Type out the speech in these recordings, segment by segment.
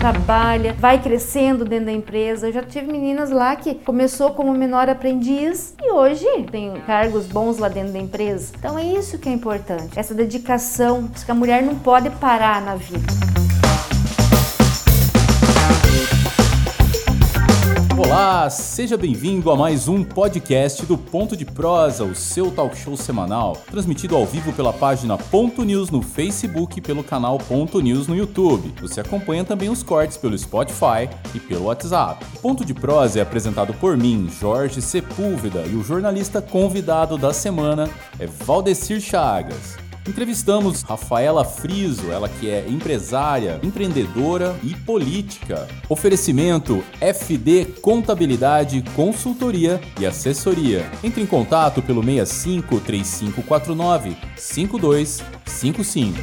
trabalha, vai crescendo dentro da empresa. Eu já tive meninas lá que começou como menor aprendiz e hoje tem cargos bons lá dentro da empresa. Então é isso que é importante, essa dedicação, que a mulher não pode parar na vida. Olá, seja bem-vindo a mais um podcast do Ponto de Prosa, o seu talk show semanal, transmitido ao vivo pela página Ponto News no Facebook e pelo canal Ponto News no YouTube. Você acompanha também os cortes pelo Spotify e pelo WhatsApp. O Ponto de Prosa é apresentado por mim, Jorge Sepúlveda, e o jornalista convidado da semana é Valdecir Chagas. Entrevistamos Rafaela Friso, ela que é empresária, empreendedora e política. Oferecimento FD Contabilidade, Consultoria e Assessoria. Entre em contato pelo 65 3549 5255.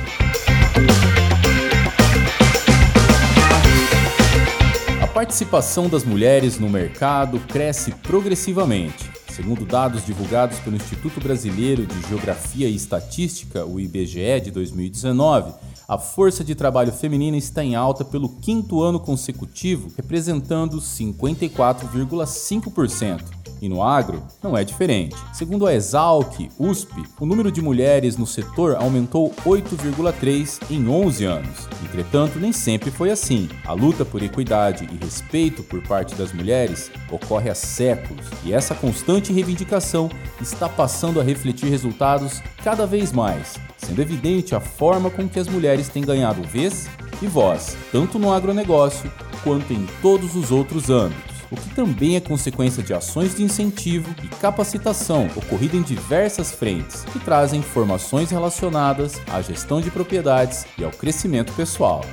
A participação das mulheres no mercado cresce progressivamente. Segundo dados divulgados pelo Instituto Brasileiro de Geografia e Estatística, o IBGE, de 2019, a força de trabalho feminina está em alta pelo quinto ano consecutivo, representando 54,5%. E no agro, não é diferente. Segundo a Exalc USP, o número de mulheres no setor aumentou 8,3 em 11 anos. Entretanto, nem sempre foi assim. A luta por equidade e respeito por parte das mulheres ocorre há séculos, e essa constante reivindicação está passando a refletir resultados cada vez mais, sendo evidente a forma com que as mulheres têm ganhado vez e voz, tanto no agronegócio quanto em todos os outros âmbitos o que também é consequência de ações de incentivo e capacitação ocorrida em diversas frentes, que trazem informações relacionadas à gestão de propriedades e ao crescimento pessoal.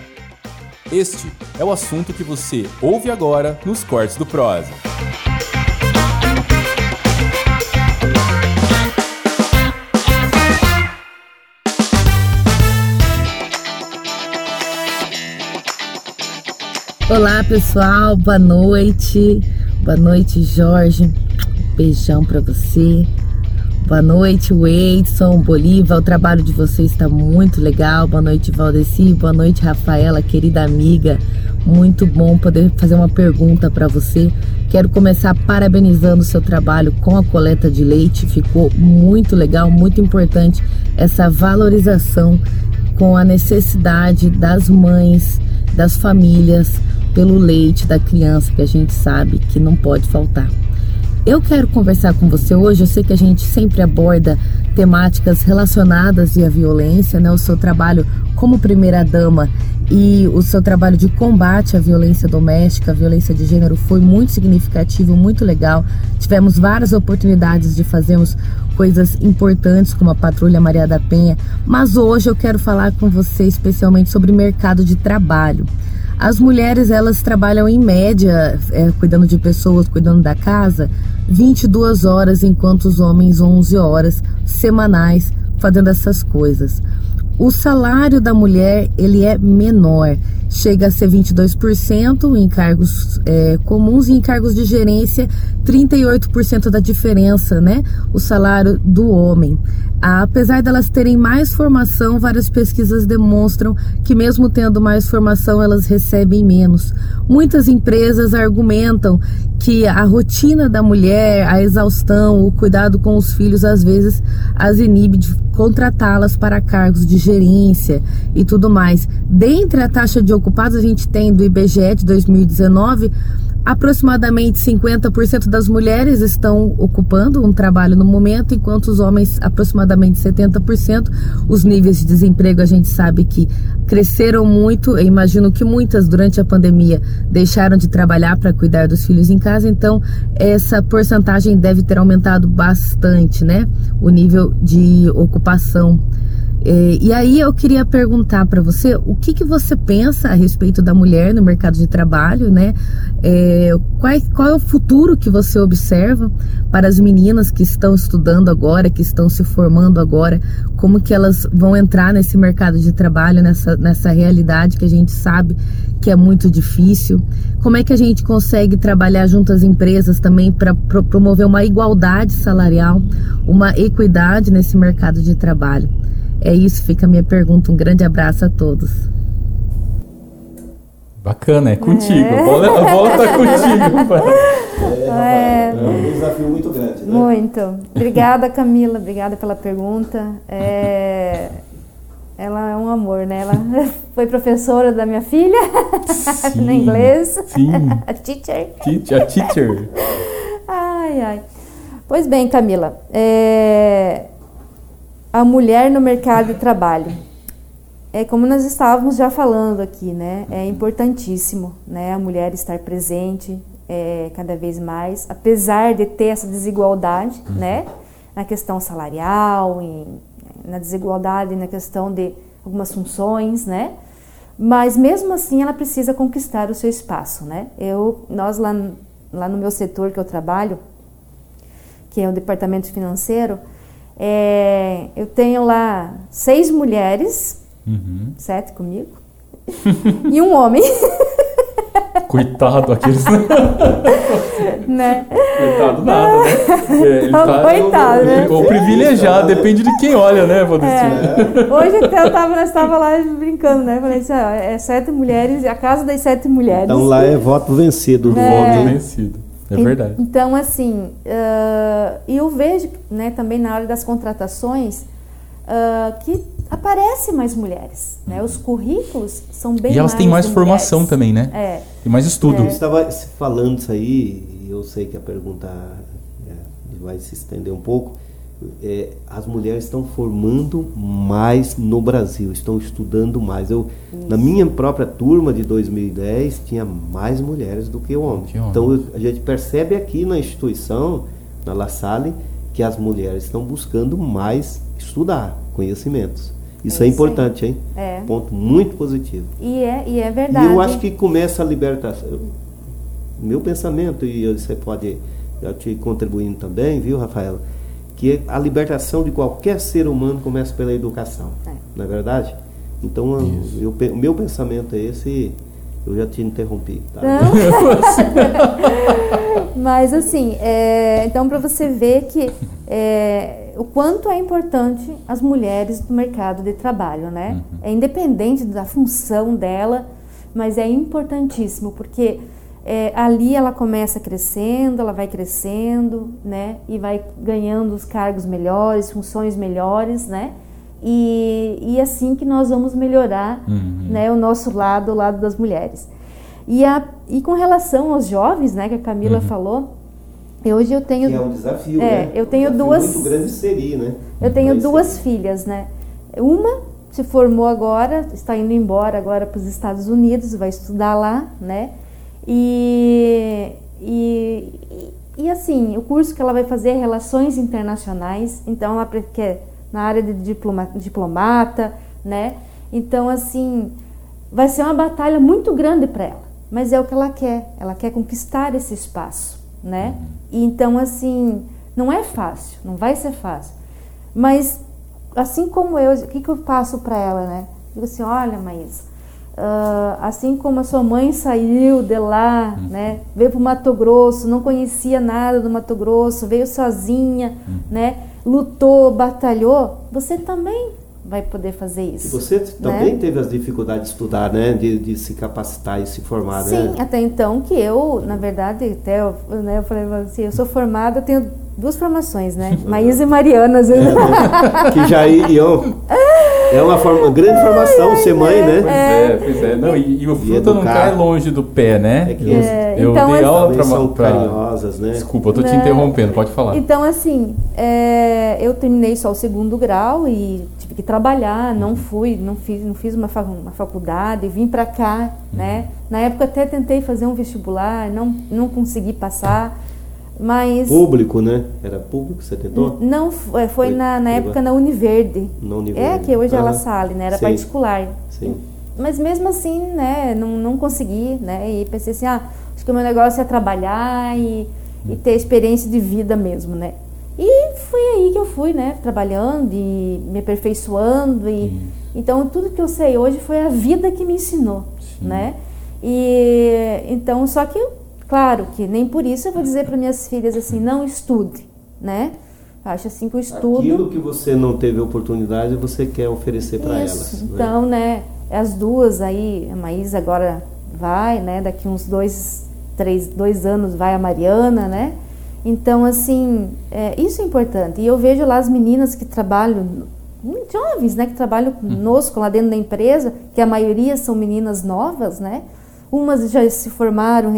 Este é o assunto que você ouve agora nos cortes do Prosa. Olá pessoal, boa noite. Boa noite, Jorge. Beijão para você. Boa noite, Weidson, Bolívar. O trabalho de vocês está muito legal. Boa noite, Valdeci. Boa noite, Rafaela, querida amiga. Muito bom poder fazer uma pergunta para você. Quero começar parabenizando o seu trabalho com a coleta de leite. Ficou muito legal, muito importante essa valorização com a necessidade das mães, das famílias pelo leite da criança que a gente sabe que não pode faltar. Eu quero conversar com você hoje. Eu sei que a gente sempre aborda temáticas relacionadas à violência, né? O seu trabalho como primeira dama e o seu trabalho de combate à violência doméstica, à violência de gênero foi muito significativo, muito legal. Tivemos várias oportunidades de fazermos coisas importantes como a Patrulha Maria da Penha, mas hoje eu quero falar com você especialmente sobre mercado de trabalho. As mulheres elas trabalham em média, é, cuidando de pessoas, cuidando da casa, 22 horas, enquanto os homens 11 horas semanais fazendo essas coisas. O salário da mulher ele é menor, chega a ser 22% em cargos é, comuns e em cargos de gerência 38% da diferença, né? O salário do homem. Apesar delas terem mais formação, várias pesquisas demonstram que, mesmo tendo mais formação, elas recebem menos. Muitas empresas argumentam que a rotina da mulher, a exaustão, o cuidado com os filhos, às vezes as inibe de contratá-las para cargos de gerência e tudo mais. Dentre a taxa de ocupados, a gente tem do IBGE de 2019 Aproximadamente 50% das mulheres estão ocupando um trabalho no momento, enquanto os homens, aproximadamente 70%. Os níveis de desemprego a gente sabe que cresceram muito. Eu imagino que muitas, durante a pandemia, deixaram de trabalhar para cuidar dos filhos em casa, então essa porcentagem deve ter aumentado bastante, né? O nível de ocupação e aí eu queria perguntar para você o que, que você pensa a respeito da mulher no mercado de trabalho, né? É, qual, qual é o futuro que você observa para as meninas que estão estudando agora, que estão se formando agora, como que elas vão entrar nesse mercado de trabalho, nessa, nessa realidade que a gente sabe que é muito difícil? Como é que a gente consegue trabalhar junto às empresas também para pro, promover uma igualdade salarial, uma equidade nesse mercado de trabalho? É isso, fica a minha pergunta. Um grande abraço a todos. Bacana, é contigo. É. A, bola, a bola tá contigo. É, é, um desafio muito grande, né? Muito. Obrigada, Camila. Obrigada pela pergunta. É, ela é um amor, né? Ela foi professora da minha filha sim, no inglês. Sim. a teacher. Teacher, a teacher. ai, ai. Pois bem, Camila. É... A mulher no mercado de trabalho. É como nós estávamos já falando aqui, né? É importantíssimo, né? A mulher estar presente é, cada vez mais, apesar de ter essa desigualdade, uhum. né? Na questão salarial, em na desigualdade, na questão de algumas funções, né? Mas mesmo assim ela precisa conquistar o seu espaço, né? Eu, nós lá, lá no meu setor que eu trabalho, que é o departamento financeiro, é, eu tenho lá seis mulheres, uhum. sete comigo, e um homem. Coitado aqueles. né? Coitado nada, né? É, ele tá, Coitado, o, né? O privilegiado, depende de quem olha, né, É. Hoje eu tava, nós estava lá brincando, né? Falei assim, ó, é sete mulheres, a casa das sete mulheres. Então lá é voto vencido do é. Voto vencido. É verdade. Então, assim, uh, e eu vejo né, também na hora das contratações uh, que aparece mais mulheres, né? Os currículos são bem E elas mais têm mais formação mulheres. também, né? É. Tem mais estudo. É. Você estava falando isso aí, e eu sei que a pergunta é, vai se estender um pouco. É, as mulheres estão formando mais no Brasil, estão estudando mais. Eu, na minha própria turma de 2010, tinha mais mulheres do que homens. Que então a gente percebe aqui na instituição, na La Salle, que as mulheres estão buscando mais estudar conhecimentos. Isso é, é importante, hein? É. Ponto muito positivo. E é, e é verdade. E eu acho que começa a libertação. Meu pensamento, e você pode eu te contribuindo também, viu, Rafaela? Que a libertação de qualquer ser humano começa pela educação. É. Não é verdade? Então, eu, o meu pensamento é esse. Eu já te interrompi. Tá? Mas assim, é, então para você ver que é, o quanto é importante as mulheres no mercado de trabalho, né? Uhum. É independente da função dela, mas é importantíssimo porque é, ali ela começa crescendo, ela vai crescendo, né? E vai ganhando os cargos melhores, funções melhores, né? E, e assim que nós vamos melhorar, uhum. né? O nosso lado, o lado das mulheres. E, a, e com relação aos jovens, né? Que a Camila uhum. falou, Hoje eu tenho. Que é um desafio, é, né? Eu tenho um duas. Muito grande seria, né? Eu tenho duas filhas, né? Uma se formou agora, está indo embora agora para os Estados Unidos, vai estudar lá, né? E, e, e assim, o curso que ela vai fazer é Relações Internacionais, então ela quer na área de diploma, diplomata, né? Então, assim, vai ser uma batalha muito grande para ela, mas é o que ela quer, ela quer conquistar esse espaço, né? E então, assim, não é fácil, não vai ser fácil. Mas, assim como eu, o que, que eu passo para ela, né? Digo assim: olha, Maísa, uh, assim como a sua mãe saiu de lá, uhum. né? Veio para o Mato Grosso, não conhecia nada do Mato Grosso, veio sozinha, uhum. né? Lutou, batalhou, você também vai poder fazer isso. E você né? também teve as dificuldades de estudar, né? De, de se capacitar e se formar, Sim, né? Sim, até então que eu, na verdade, até eu, né, eu falei assim, eu sou formada, tenho duas formações, né? Maísa e Mariana. Às vezes. É, né? que já iam. É uma, forma, uma grande formação ser mãe, né? Pois é, pois é. Não, e, e o fruto não cai longe do pé, né? É que eu, é, eu então, dei assim, aula pra, são pra, carinhosas, né? Desculpa, eu tô te né? interrompendo, pode falar. Então, assim, é, eu terminei só o segundo grau e tive que trabalhar, não fui, não fiz, não fiz uma, uma faculdade, vim para cá, né? Na época até tentei fazer um vestibular, não, não consegui passar. Mas público, né? Era público você tentou? Não, foi, é, foi na, na época na Univerde. Na Univerde. É que hoje ah, ela sale, né? Era sim. particular. Sim. Mas mesmo assim, né? Não, não consegui, né? E pensei assim, ah, acho que o meu negócio é trabalhar e, e ter experiência de vida mesmo, né? E foi aí que eu fui, né? Trabalhando e me aperfeiçoando e então tudo que eu sei hoje foi a vida que me ensinou, Sim. né? E então só que Claro que nem por isso eu vou dizer para minhas filhas assim, não estude, né? Acho assim que o estudo. Aquilo que você não teve oportunidade, você quer oferecer para elas. Né? Então, né? As duas aí, a Maísa agora vai, né? Daqui uns dois, três, dois anos vai a Mariana, né? Então, assim, é, isso é importante. E eu vejo lá as meninas que trabalham, jovens, né? Que trabalham conosco lá dentro da empresa, que a maioria são meninas novas, né? Umas já se formaram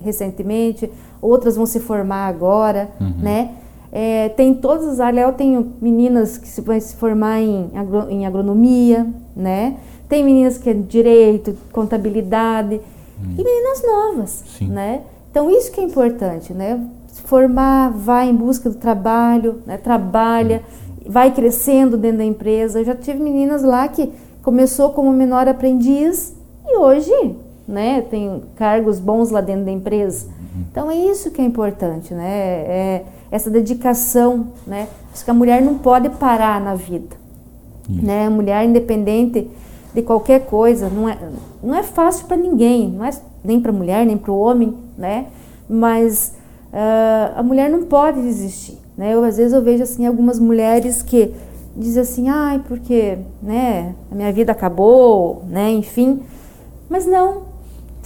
recentemente, outras vão se formar agora, uhum. né? É, tem todas as áreas. Eu tenho meninas que se, vão se formar em, agro, em agronomia, né? Tem meninas que é direito, contabilidade hum. e meninas novas, Sim. né? Então isso que é importante, né? Formar, vai em busca do trabalho, né? trabalha, hum. vai crescendo dentro da empresa. Eu já tive meninas lá que começou como menor aprendiz e hoje, né? Tem cargos bons lá dentro da empresa. Então é isso que é importante, né? É essa dedicação, né? Acho que a mulher não pode parar na vida, né? A mulher independente de qualquer coisa, não é, não é fácil para ninguém, não é nem para a mulher, nem para o homem, né? Mas uh, a mulher não pode desistir, né? Eu, às vezes eu vejo assim algumas mulheres que dizem assim, ai, porque, né, a minha vida acabou, né, enfim. Mas não,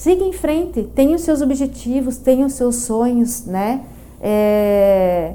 siga em frente, tenha os seus objetivos, tenha os seus sonhos, né? É,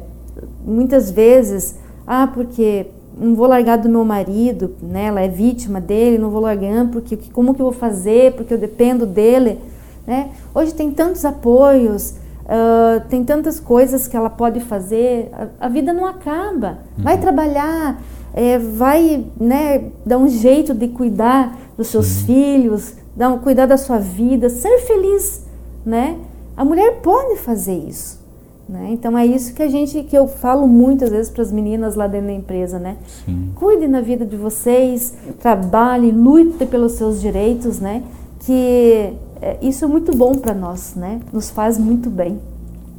muitas vezes, ah, porque não vou largar do meu marido, né? Ela é vítima dele, não vou largar porque como que eu vou fazer? Porque eu dependo dele, né? Hoje tem tantos apoios, uh, tem tantas coisas que ela pode fazer. A, a vida não acaba. Uhum. Vai trabalhar, é, vai, né? Dar um jeito de cuidar dos seus uhum. filhos, dar um, cuidar da sua vida, ser feliz, né? A mulher pode fazer isso. Né? Então é isso que a gente que eu falo muitas vezes para as meninas lá dentro da empresa, né? Sim. Cuide na vida de vocês, trabalhe, lute pelos seus direitos, né? Que é, isso é muito bom para nós, né? Nos faz muito bem.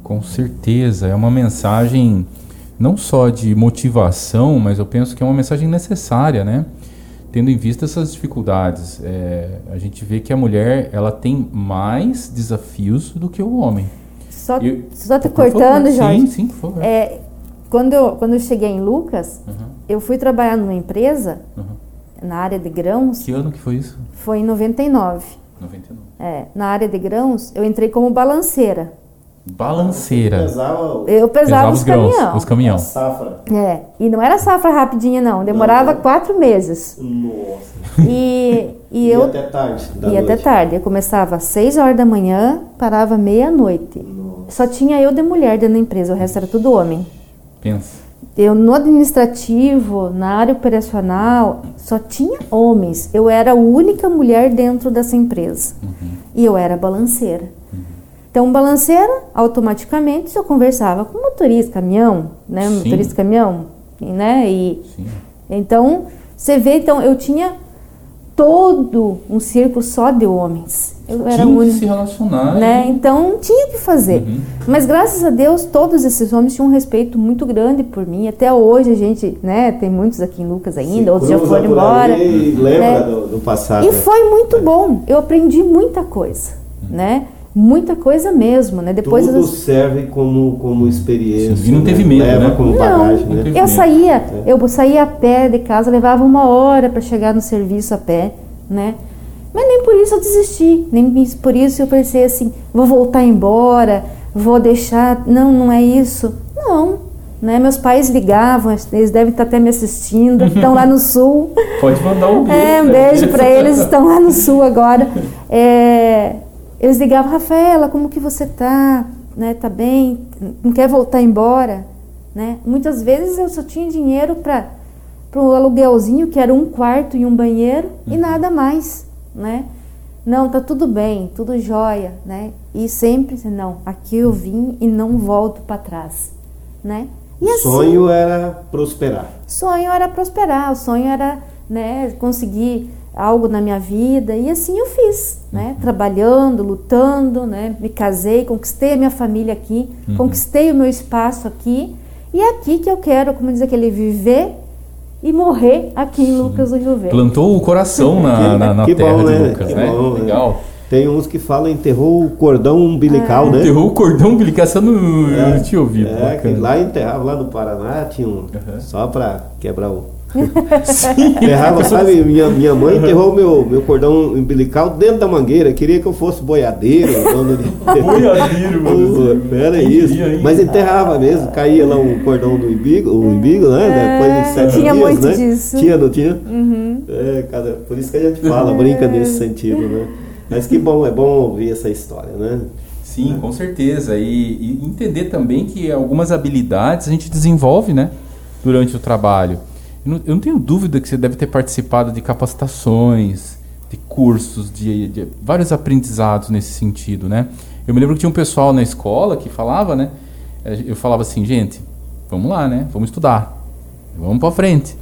Com certeza, é uma mensagem não só de motivação, mas eu penso que é uma mensagem necessária, né? Tendo em vista essas dificuldades, é, a gente vê que a mulher ela tem mais desafios do que o homem. Só, e, só te cortando, favor. Jorge. Sim, sim, por favor. É, quando, eu, quando eu cheguei em Lucas, uhum. eu fui trabalhar numa empresa uhum. na área de grãos. Que ano que foi isso? Foi em 99. 99. É, na área de grãos, eu entrei como balanceira. Balanceira. Eu pesava, pesava os, caminhões. Os caminhão. Safra. É, e não era safra rapidinha não, demorava não, quatro meses. Nossa. E, e eu... Ia até tarde Ia até tarde. Eu começava às seis horas da manhã, parava meia-noite. Só tinha eu de mulher dentro da empresa, o resto era tudo homem. Pensa. Eu no administrativo, na área operacional, só tinha homens. Eu era a única mulher dentro dessa empresa. Uhum. E eu era balanceira. Então, balanceira, automaticamente eu conversava com motorista, caminhão, né? Sim. Motorista caminhão, né? E Sim. então você vê, então eu tinha todo um círculo só de homens. Eu era tinha que se relacionar. Né? Então tinha que fazer. Uhum. Mas graças a Deus todos esses homens tinham um respeito muito grande por mim. Até hoje a gente, né, tem muitos aqui em Lucas ainda, se outros já foram embora. E lembra né? do, do, passado. E foi muito bom. Eu aprendi muita coisa, uhum. né? Muita coisa mesmo, né? Depois Tudo as... serve como, como experiência. Sim, e não teve medo, Leva né? como não, bagagem, né? Eu saía, é. eu saía a pé de casa, levava uma hora para chegar no serviço a pé, né? Mas nem por isso eu desisti, nem por isso eu pensei assim, vou voltar embora, vou deixar. Não, não é isso. Não, né? Meus pais ligavam, eles devem estar até me assistindo, estão lá no sul. Pode mandar um beijo. É, um beijo para eles, estão lá no sul agora. É, eles ligavam, Rafaela, como que você tá? Né, tá bem? Não quer voltar embora? Né? Muitas vezes eu só tinha dinheiro para o aluguelzinho, que era um quarto e um banheiro, uhum. e nada mais, né? Não, tá tudo bem, tudo jóia, né? E sempre, não, aqui eu vim e não volto para trás, né? E o assim, sonho era prosperar. Sonho era prosperar, o sonho era, né, conseguir algo na minha vida e assim eu fiz, né? Uhum. Trabalhando, lutando, né? Me casei, conquistei a minha família aqui, uhum. conquistei o meu espaço aqui e é aqui que eu quero, como diz aquele, viver e morrer aqui em Lucas do Rio Verde. Plantou o coração na, na, na terra bom, de né? Lucas, né? Bom, né? Legal. Tem uns que falam enterrou o cordão umbilical, é. né? Enterrou o cordão umbilical, você não, é, não tinha ouvido. É, que lá enterrava, lá no Paraná, tinha um, uhum. só para quebrar o Sim. Sabe? Minha, minha mãe enterrou meu, meu cordão umbilical dentro da mangueira. Queria que eu fosse boiadeiro, dono de. boiadeiro, mano. Era isso. Mas enterrava mesmo, caía lá um cordão do umbigo, o umbigo, né? É, Depois de sete tinha dias, muito né? disso. Tinha, não tinha? Uhum. É, cara, por isso que a gente fala, brinca nesse sentido, né? Mas que bom, é bom ouvir essa história, né? Sim, com certeza. E, e, entender também que algumas habilidades a gente desenvolve, né? Durante o trabalho. Eu não, eu não tenho dúvida que você deve ter participado de capacitações, de cursos, de, de, vários aprendizados nesse sentido, né? Eu me lembro que tinha um pessoal na escola que falava, né? Eu falava assim, gente, vamos lá, né? Vamos estudar. Vamos para frente.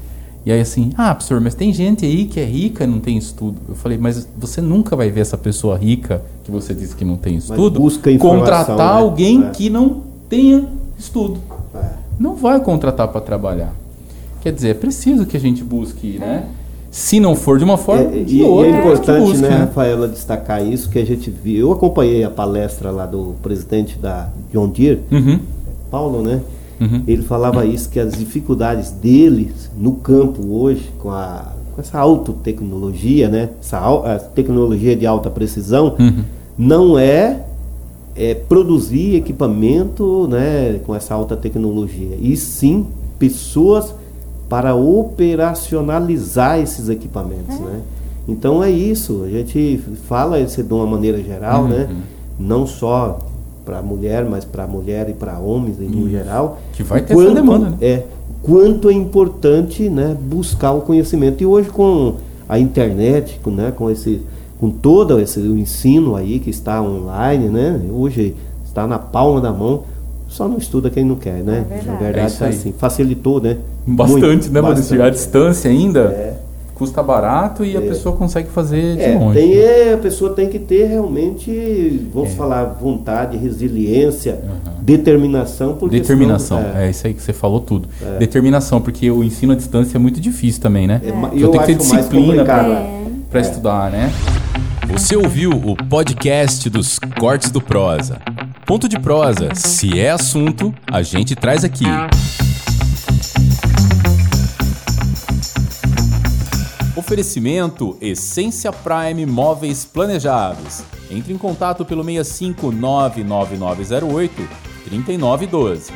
E aí assim, ah, professor, mas tem gente aí que é rica e não tem estudo. Eu falei, mas você nunca vai ver essa pessoa rica, que você disse que não tem estudo, contratar né? alguém é. que não tenha estudo. É. Não vai contratar para trabalhar. Quer dizer, é preciso que a gente busque, né? Se não for de uma forma, é, de e, outra. E é importante, busque, né, né, Rafaela, destacar isso, que a gente viu. Eu acompanhei a palestra lá do presidente da John Deere, uhum. Paulo, né? Uhum. Ele falava uhum. isso, que as dificuldades dele no campo hoje, com, a, com essa alta tecnologia, né? essa tecnologia de alta precisão, uhum. não é, é, produzir equipamento né, com essa alta tecnologia, e sim pessoas para operacionalizar esses equipamentos. É. Né? Então é isso, a gente fala isso de uma maneira geral, né? Uhum. não só para mulher, mas para mulher e para homens em Isso. geral. Que vai ter quanto, demanda. Né? É, quanto é importante né, buscar o conhecimento. E hoje com a internet, com, né, com, esse, com todo esse ensino aí que está online, né, hoje está na palma da mão, só não estuda quem não quer, né? É verdade. Na verdade, é assim, facilitou, né? Bastante, Muito, né, Maurício? A distância ainda. É custa barato e é. a pessoa consegue fazer de é, longe. Tem, né? A pessoa tem que ter realmente, vamos é. falar, vontade, resiliência, uhum. determinação. Porque determinação, senão, é. é. isso aí que você falou tudo. É. Determinação, porque o ensino à distância é muito difícil também, né? É. Eu tem que ter disciplina para estudar, né? Você ouviu o podcast dos Cortes do Prosa. Ponto de prosa, se é assunto, a gente traz aqui. Oferecimento Essência Prime Móveis Planejados. Entre em contato pelo 6599908 3912.